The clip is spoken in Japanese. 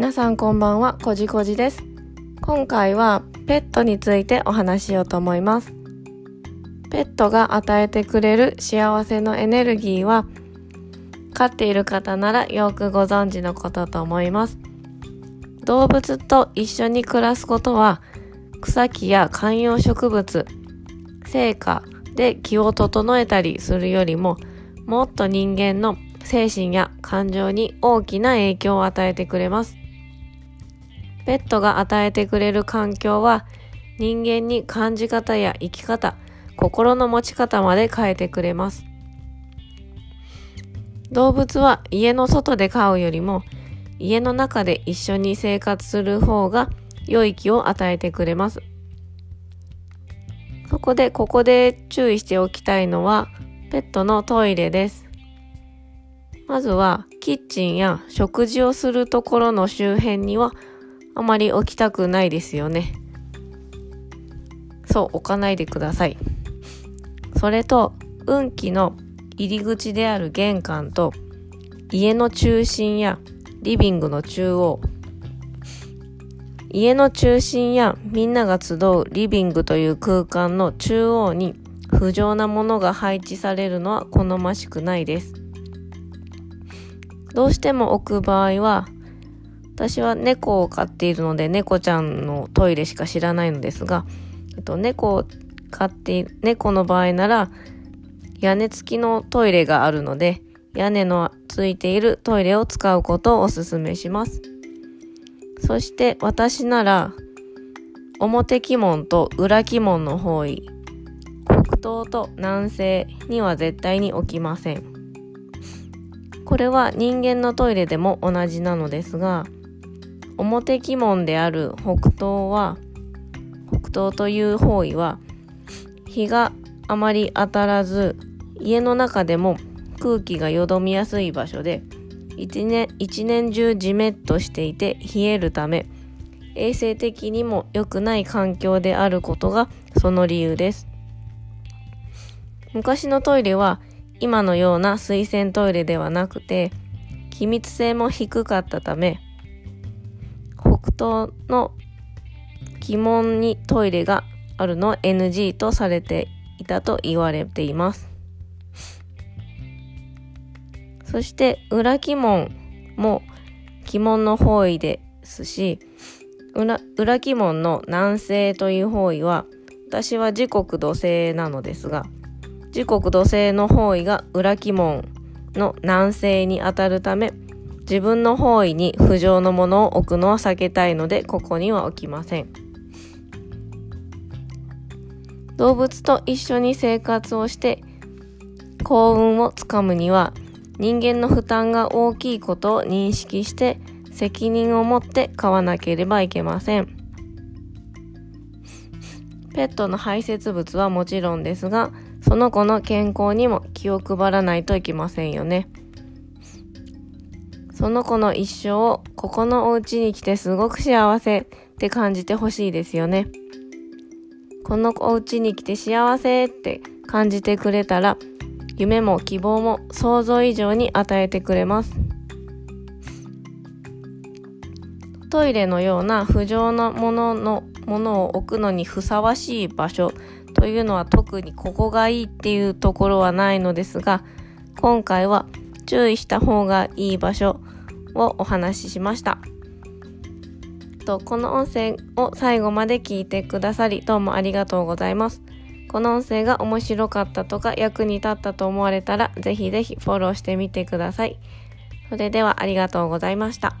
皆さんこんばんは、こじこじです。今回はペットについてお話しようと思います。ペットが与えてくれる幸せのエネルギーは、飼っている方ならよくご存知のことと思います。動物と一緒に暮らすことは、草木や観葉植物、成果で気を整えたりするよりも、もっと人間の精神や感情に大きな影響を与えてくれます。ペットが与えてくれる環境は人間に感じ方や生き方、心の持ち方まで変えてくれます。動物は家の外で飼うよりも家の中で一緒に生活する方が良い気を与えてくれます。そこでここで注意しておきたいのはペットのトイレです。まずはキッチンや食事をするところの周辺にはあまり置きたくないですよね。そう、置かないでください。それと、運気の入り口である玄関と、家の中心やリビングの中央、家の中心やみんなが集うリビングという空間の中央に不浄なものが配置されるのは好ましくないです。どうしても置く場合は私は猫を飼っているので猫ちゃんのトイレしか知らないのですが、えっと、猫を飼って、猫の場合なら屋根付きのトイレがあるので屋根のついているトイレを使うことをお勧めします。そして私なら表鬼門と裏鬼門の方位、北東と南西には絶対に置きません。これは人間のトイレでも同じなのですが、表鬼門である北東は北東という方位は日があまり当たらず家の中でも空気がよどみやすい場所で一年一年中じめっとしていて冷えるため衛生的にも良くない環境であることがその理由です。昔のトイレは今のような水洗トイレではなくて気密性も低かったため東の鬼門にトイレがあるの NG とされていたと言われています。そして裏鬼門も鬼門の方位ですし、裏裏鬼門の南西という方位は私は時刻土星なのですが、時刻土星の方位が裏鬼門の南西にあたるため、自分の方位に不浄のものを置くのは避けたいのでここには置きません動物と一緒に生活をして幸運をつかむには人間の負担が大きいことを認識して責任を持って飼わなければいけませんペットの排泄物はもちろんですがその子の健康にも気を配らないといけませんよね。その子の一生をここのお家に来てすごく幸せって感じてほしいですよね。このお家に来て幸せって感じてくれたら夢も希望も想像以上に与えてくれます。トイレのような不浄なもののものを置くのにふさわしい場所というのは特にここがいいっていうところはないのですが今回は注意した方がいい場所をお話ししました。とこの音声を最後まで聞いてくださりどうもありがとうございます。この音声が面白かったとか役に立ったと思われたらぜひぜひフォローしてみてください。それではありがとうございました。